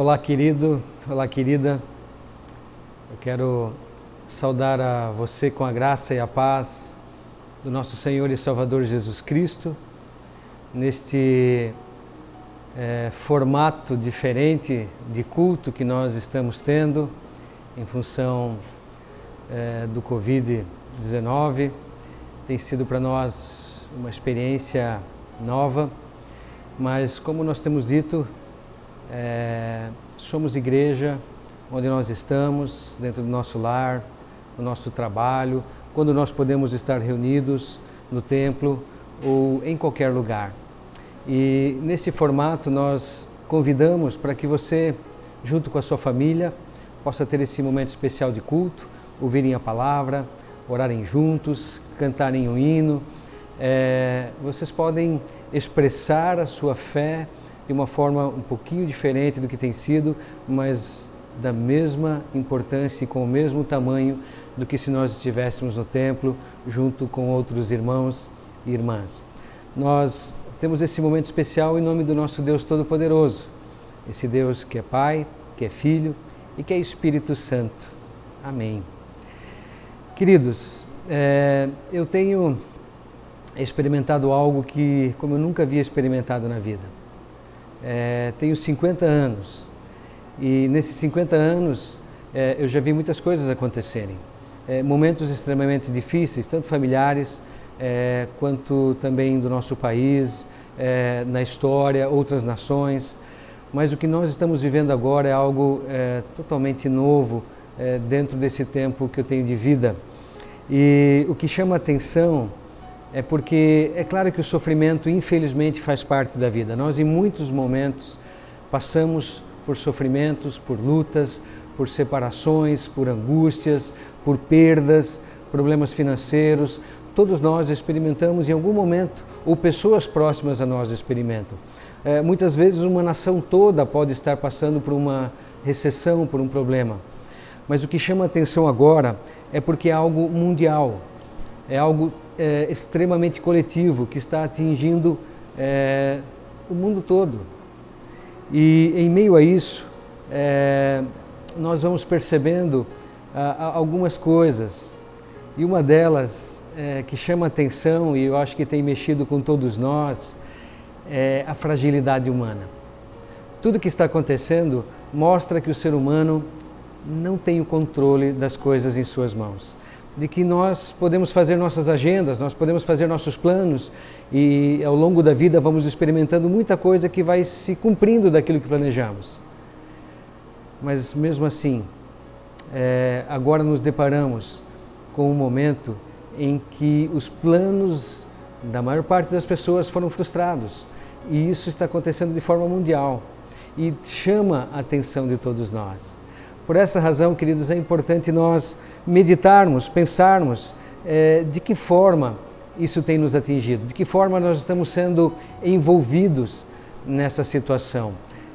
Olá, querido, olá, querida. Eu quero saudar a você com a graça e a paz do nosso Senhor e Salvador Jesus Cristo, neste é, formato diferente de culto que nós estamos tendo em função é, do Covid-19. Tem sido para nós uma experiência nova, mas como nós temos dito, é, somos igreja onde nós estamos, dentro do nosso lar, no nosso trabalho, quando nós podemos estar reunidos no templo ou em qualquer lugar. E nesse formato nós convidamos para que você, junto com a sua família, possa ter esse momento especial de culto, ouvirem a palavra, orarem juntos, cantarem um hino. É, vocês podem expressar a sua fé de uma forma um pouquinho diferente do que tem sido, mas da mesma importância e com o mesmo tamanho do que se nós estivéssemos no templo junto com outros irmãos e irmãs. Nós temos esse momento especial em nome do nosso Deus Todo-Poderoso, esse Deus que é Pai, que é Filho e que é Espírito Santo. Amém. Queridos, é, eu tenho experimentado algo que, como eu nunca havia experimentado na vida é, tenho 50 anos e nesses 50 anos é, eu já vi muitas coisas acontecerem. É, momentos extremamente difíceis, tanto familiares é, quanto também do nosso país, é, na história, outras nações. Mas o que nós estamos vivendo agora é algo é, totalmente novo dentro desse tempo que eu tenho de vida. E o que chama atenção é porque é claro que o sofrimento, infelizmente, faz parte da vida. Nós, em muitos momentos, passamos por sofrimentos, por lutas, por separações, por angústias, por perdas, problemas financeiros. Todos nós experimentamos em algum momento, ou pessoas próximas a nós experimentam. É, muitas vezes, uma nação toda pode estar passando por uma recessão, por um problema. Mas o que chama atenção agora é porque é algo mundial, é algo é, extremamente coletivo que está atingindo é, o mundo todo. E em meio a isso, é, nós vamos percebendo algumas coisas. E uma delas é, que chama atenção e eu acho que tem mexido com todos nós é a fragilidade humana. Tudo que está acontecendo mostra que o ser humano não tem o controle das coisas em suas mãos de que nós podemos fazer nossas agendas, nós podemos fazer nossos planos e ao longo da vida vamos experimentando muita coisa que vai se cumprindo daquilo que planejamos. Mas mesmo assim, é, agora nos deparamos com um momento em que os planos da maior parte das pessoas foram frustrados e isso está acontecendo de forma mundial e chama a atenção de todos nós. Por essa razão, queridos, é importante nós meditarmos, pensarmos é, de que forma isso tem nos atingido, de que forma nós estamos sendo envolvidos nessa situação.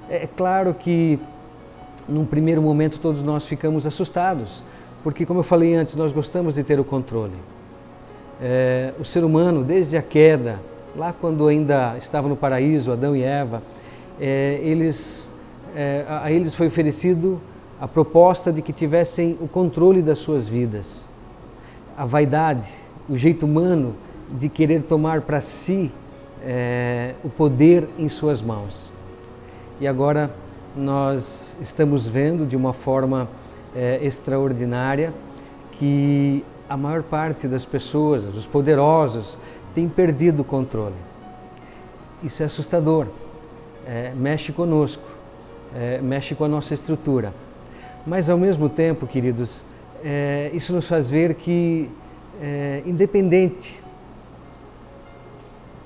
É claro que, num primeiro momento, todos nós ficamos assustados, porque, como eu falei antes, nós gostamos de ter o controle. É, o ser humano, desde a queda, lá quando ainda estava no paraíso, Adão e Eva, é, eles, é, a eles foi oferecido a proposta de que tivessem o controle das suas vidas. A vaidade, o jeito humano de querer tomar para si é, o poder em suas mãos. E agora nós estamos vendo de uma forma é, extraordinária que a maior parte das pessoas, os poderosos, tem perdido o controle. Isso é assustador, é, mexe conosco, mexe com a nossa estrutura. Mas ao mesmo tempo, queridos, é, isso nos faz ver que, é, independente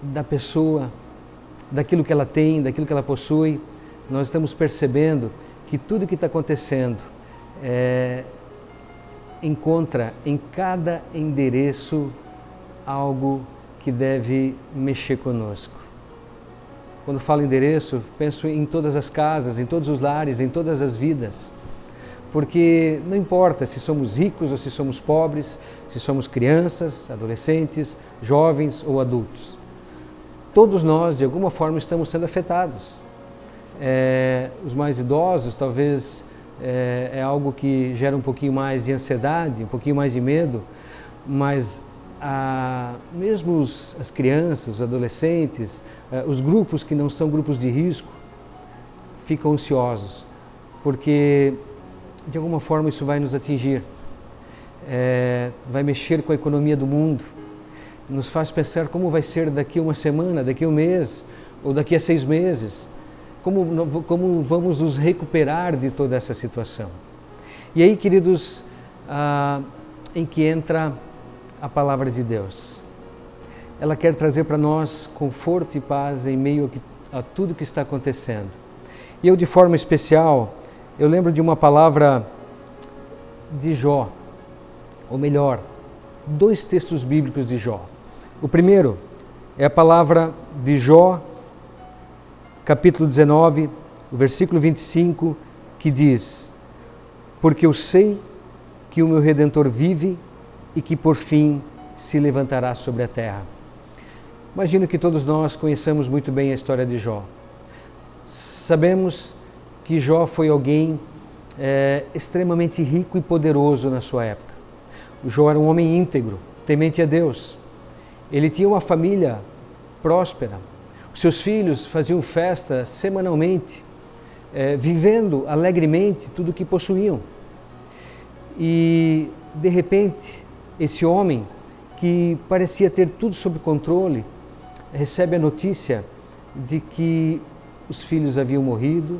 da pessoa, daquilo que ela tem, daquilo que ela possui, nós estamos percebendo que tudo que está acontecendo é, encontra em cada endereço algo que deve mexer conosco. Quando falo endereço, penso em todas as casas, em todos os lares, em todas as vidas porque não importa se somos ricos ou se somos pobres, se somos crianças, adolescentes, jovens ou adultos. Todos nós, de alguma forma, estamos sendo afetados. É, os mais idosos, talvez é, é, algo que gera um pouquinho mais de ansiedade, um pouquinho mais de medo, mas a, mesmo os, as crianças, os adolescentes, é, os grupos que não são grupos de risco, ficam ansiosos, porque de alguma forma isso vai nos atingir, é, vai mexer com a economia do mundo, nos faz pensar como vai ser daqui uma semana, daqui um mês ou daqui a seis meses, como, como vamos nos recuperar de toda essa situação. E aí, queridos, ah, em que entra a palavra de Deus. Ela quer trazer para nós conforto e paz em meio a tudo que está acontecendo. E eu, de forma especial, eu lembro de uma palavra de Jó, ou melhor, dois textos bíblicos de Jó. O primeiro é a palavra de Jó, capítulo 19, versículo 25, que diz: Porque eu sei que o meu redentor vive e que por fim se levantará sobre a terra. Imagino que todos nós conheçamos muito bem a história de Jó. Sabemos que Jó foi alguém é, extremamente rico e poderoso na sua época. O Jó era um homem íntegro, temente a Deus. Ele tinha uma família próspera. Os seus filhos faziam festa semanalmente, é, vivendo alegremente tudo o que possuíam. E, de repente, esse homem, que parecia ter tudo sob controle, recebe a notícia de que os filhos haviam morrido,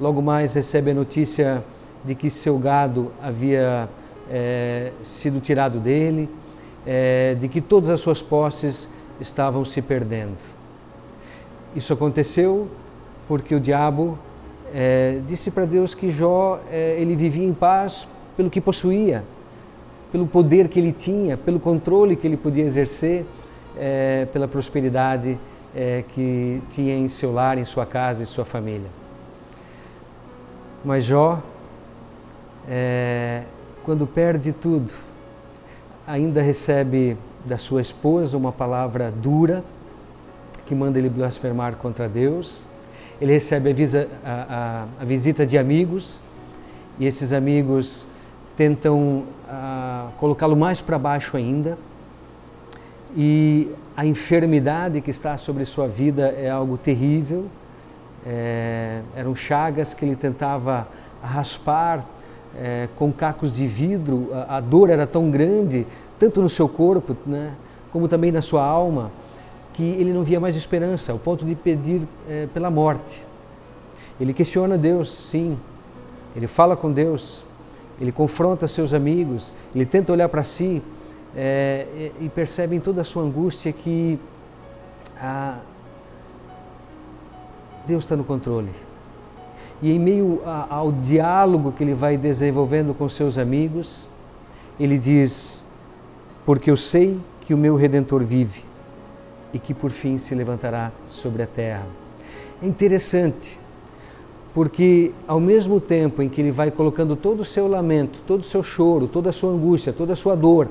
logo mais recebe a notícia de que seu gado havia é, sido tirado dele, é, de que todas as suas posses estavam se perdendo. Isso aconteceu porque o diabo é, disse para Deus que Jó ele vivia em paz pelo que possuía, pelo poder que ele tinha, pelo controle que ele podia exercer, pela prosperidade que tinha em seu lar, em sua casa e sua família. Mas Jó, é, quando perde tudo, ainda recebe da sua esposa uma palavra dura que manda ele blasfemar contra Deus. Ele recebe a, visa, a, a, a visita de amigos e esses amigos tentam colocá-lo mais para baixo ainda. E a enfermidade que está sobre sua vida é algo terrível é, eram chagas que ele tentava raspar é, com cacos de vidro. A, a, dor era tão grande, tanto no seu corpo, né, como também na sua alma, que ele não via mais esperança, ao ponto de pedir é, pela morte. Ele questiona Deus, sim. Ele fala com Deus. Ele confronta seus amigos. Ele tenta olhar para si é, e percebe em toda a sua angústia que a, Deus está no controle. E em meio a, ao diálogo que ele vai desenvolvendo com seus amigos, ele diz: Porque eu sei que o meu redentor vive e que por fim se levantará sobre a terra. É interessante, porque ao mesmo tempo em que ele vai colocando todo o seu lamento, todo o seu choro, toda a sua angústia, toda a sua dor,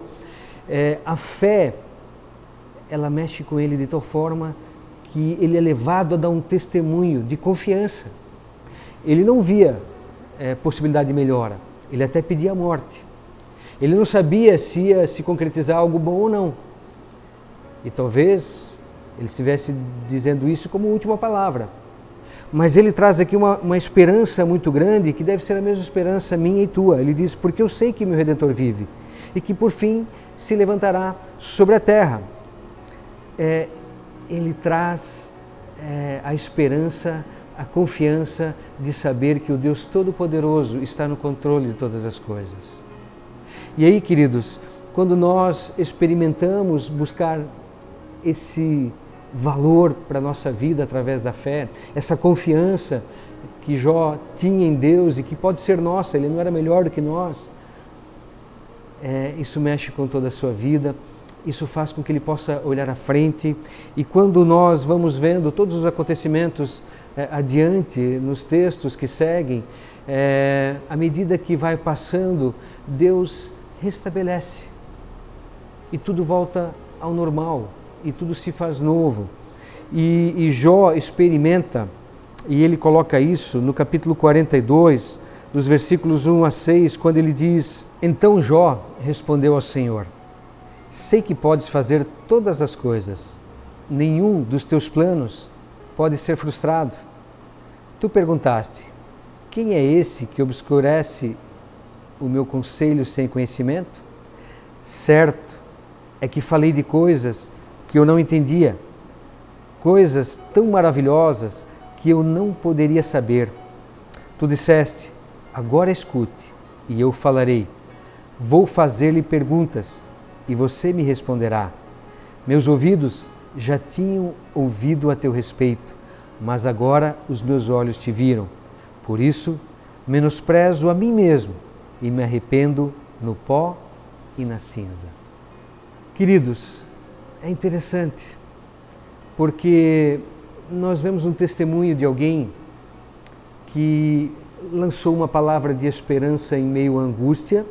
é, a fé, ela mexe com ele de tal forma que ele é levado a dar um testemunho de confiança. Ele não via é, possibilidade de melhora, ele até pedia a morte. Ele não sabia se ia se concretizar algo bom ou não. E talvez ele estivesse dizendo isso como última palavra. Mas ele traz aqui uma, uma esperança muito grande, que deve ser a mesma esperança minha e tua. Ele diz: Porque eu sei que meu redentor vive e que por fim se levantará sobre a terra. É, ele traz é, a esperança, a confiança de saber que o Deus Todo-Poderoso está no controle de todas as coisas. E aí, queridos, quando nós experimentamos buscar esse valor para a nossa vida através da fé, essa confiança que Jó tinha em Deus e que pode ser nossa, ele não era melhor do que nós, é, isso mexe com toda a sua vida isso faz com que ele possa olhar à frente. E quando nós vamos vendo todos os acontecimentos é, adiante nos textos que seguem, é, à medida que vai passando, Deus restabelece e tudo volta ao normal e tudo se faz novo. E, e Jó experimenta e ele coloca isso no capítulo 42, dos versículos 1 a 6, quando ele diz: Então Jó respondeu ao Senhor: Sei que podes fazer todas as coisas, nenhum dos teus planos pode ser frustrado. Tu perguntaste: Quem é esse que obscurece o meu conselho sem conhecimento? Certo é que falei de coisas que eu não entendia, coisas tão maravilhosas que eu não poderia saber. Tu disseste: Agora escute, e eu falarei. Vou fazer-lhe perguntas, e você me responderá. Meus ouvidos já tinham ouvido a teu respeito, mas agora os meus olhos te viram. Por isso, menosprezo a mim mesmo e me arrependo no pó e na cinza. Queridos, é interessante, porque nós vemos um testemunho de alguém que lançou uma palavra de esperança em meio à angústia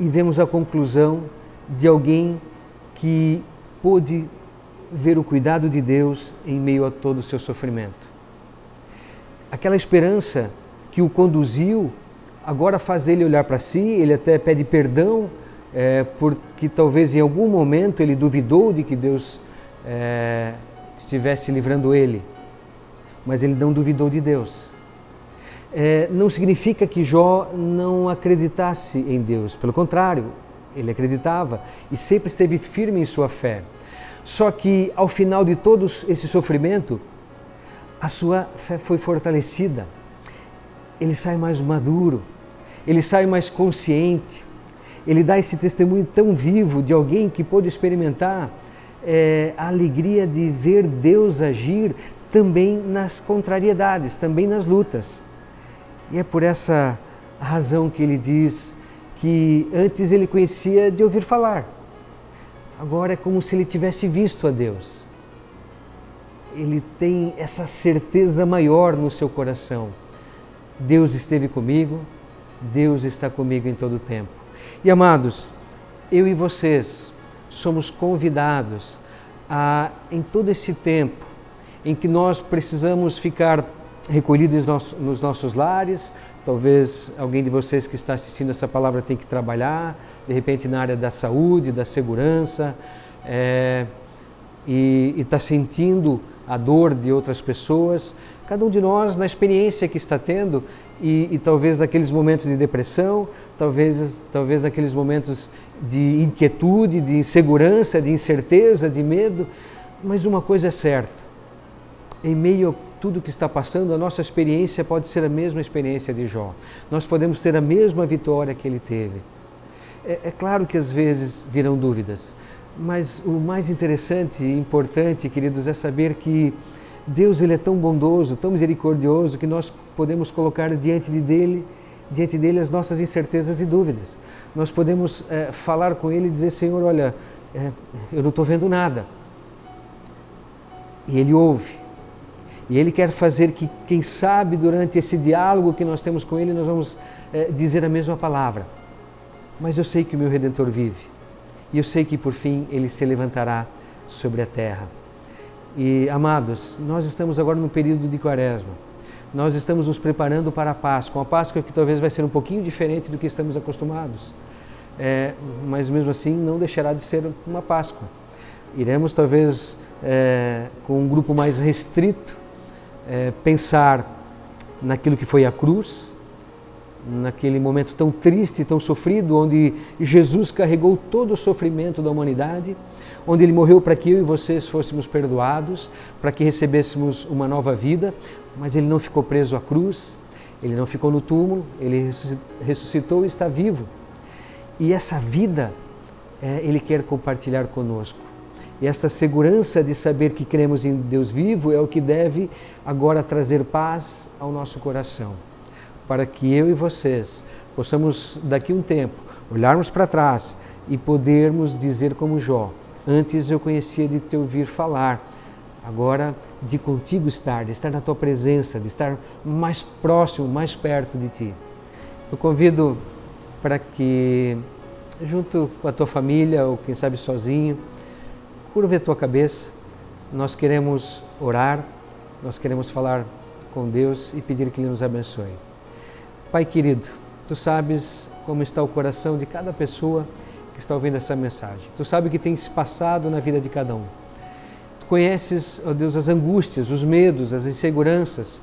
e vemos a conclusão de alguém que pôde ver o cuidado de Deus em meio a todo o seu sofrimento. Aquela esperança que o conduziu, agora faz ele olhar para si, ele até pede perdão, é, porque talvez em algum momento ele duvidou de que Deus é, estivesse livrando ele, mas ele não duvidou de Deus. É, não significa que Jó não acreditasse em Deus, pelo contrário, ele acreditava e sempre esteve firme em sua fé. Só que ao final de todo esse sofrimento, a sua fé foi fortalecida. Ele sai mais maduro, ele sai mais consciente, ele dá esse testemunho tão vivo de alguém que pôde experimentar é, a alegria de ver Deus agir também nas contrariedades, também nas lutas. E é por essa razão que ele diz que antes ele conhecia de ouvir falar, agora é como se ele tivesse visto a Deus. Ele tem essa certeza maior no seu coração. Deus esteve comigo, Deus está comigo em todo o tempo. E amados, eu e vocês somos convidados a, em todo esse tempo em que nós precisamos ficar recolhidos nos nossos lares, talvez alguém de vocês que está assistindo essa palavra tem que trabalhar, de repente na área da saúde, da segurança, é, e está sentindo a dor de outras pessoas. Cada um de nós, na experiência que está tendo, e, e talvez naqueles momentos de depressão, talvez, talvez naqueles momentos de inquietude, de insegurança, de incerteza, de medo, mas uma coisa é certa: em meio tudo que está passando, a nossa experiência pode ser a mesma experiência de Jó. Nós podemos ter a mesma vitória que ele teve. É, é claro que às vezes virão dúvidas, mas o mais interessante e importante, queridos, é saber que Deus ele é tão bondoso, tão misericordioso que nós podemos colocar diante de dele, diante dele as nossas incertezas e dúvidas. Nós podemos é, falar com ele e dizer, Senhor, olha, é, eu não estou vendo nada. E ele ouve. E ele quer fazer que, quem sabe, durante esse diálogo que nós temos com ele, nós vamos é, dizer a mesma palavra. Mas eu sei que o meu redentor vive. E eu sei que por fim ele se levantará sobre a terra. E, amados, nós estamos agora no período de quaresma. Nós estamos nos preparando para a Páscoa. Uma Páscoa que talvez vai ser um pouquinho diferente do que estamos acostumados. É, mas mesmo assim não deixará de ser uma Páscoa. Iremos talvez é, com um grupo mais restrito é, pensar naquilo que foi a cruz, naquele momento tão triste, tão sofrido, onde Jesus carregou todo o sofrimento da humanidade onde ele morreu para que eu e vocês fôssemos perdoados, para que recebêssemos uma nova vida, mas ele não ficou preso à cruz, ele não ficou no túmulo, ele ressuscitou e está vivo. E essa vida é, ele quer compartilhar conosco. E esta segurança de saber que cremos em Deus vivo é o que deve agora trazer paz ao nosso coração, para que eu e vocês possamos, daqui a um tempo, olharmos para trás e podermos dizer como Jó: Antes eu conhecia de te ouvir falar, agora de contigo estar, de estar na tua presença, de estar mais próximo, mais perto de ti. Eu convido para que, junto com a tua família, ou quem sabe sozinho, curva a tua cabeça. Nós queremos orar nós queremos falar com Deus e pedir que Ele nos abençoe. Pai querido, tu sabes como está o coração de cada pessoa que está ouvindo essa mensagem. Tu sabes o que tem se passado na vida de cada um. Tu conheces, ó Deus, as angústias, os medos, as inseguranças,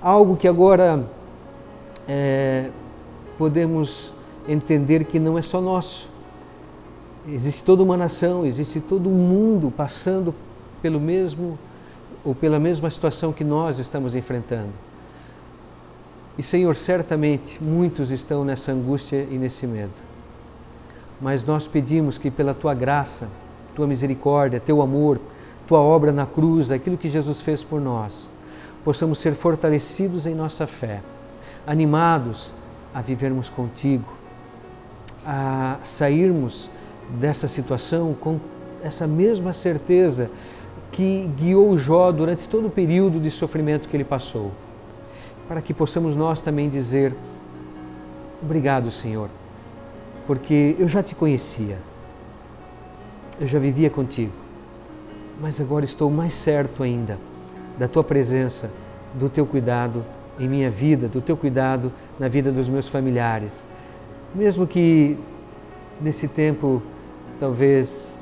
algo que agora é, podemos entender que não é só nosso. Existe toda uma nação, existe todo um mundo passando pelo mesmo ou pela mesma situação que nós estamos enfrentando. E Senhor, certamente muitos estão nessa angústia e nesse medo. Mas nós pedimos que pela tua graça, tua misericórdia, teu amor, tua obra na cruz, aquilo que Jesus fez por nós, possamos ser fortalecidos em nossa fé, animados a vivermos contigo, a sairmos dessa situação com essa mesma certeza que guiou Jó durante todo o período de sofrimento que ele passou para que possamos nós também dizer: Obrigado, Senhor, porque eu já te conhecia, eu já vivia contigo, mas agora estou mais certo ainda da tua presença, do teu cuidado em minha vida, do teu cuidado na vida dos meus familiares. Mesmo que nesse tempo talvez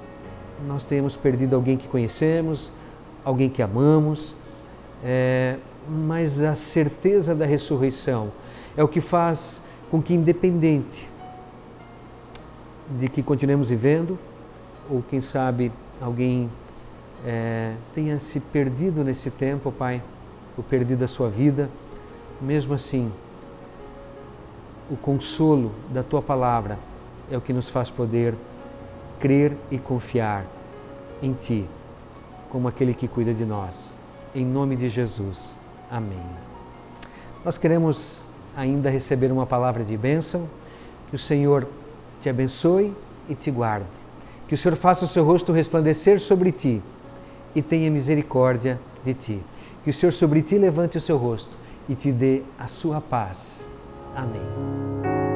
nós tenhamos perdido alguém que conhecemos, alguém que amamos, é, mas a certeza da ressurreição é o que faz com que, independente de que continuemos vivendo, ou quem sabe alguém é, tenha se perdido nesse tempo, Pai, ou perdido a sua vida, mesmo assim, o consolo da tua palavra é o que nos faz poder crer e confiar em Ti, como aquele que cuida de nós. Em nome de Jesus. Amém. Nós queremos ainda receber uma palavra de bênção. Que o Senhor te abençoe e te guarde. Que o Senhor faça o seu rosto resplandecer sobre ti e tenha misericórdia de ti. Que o Senhor sobre ti levante o seu rosto e te dê a sua paz. Amém.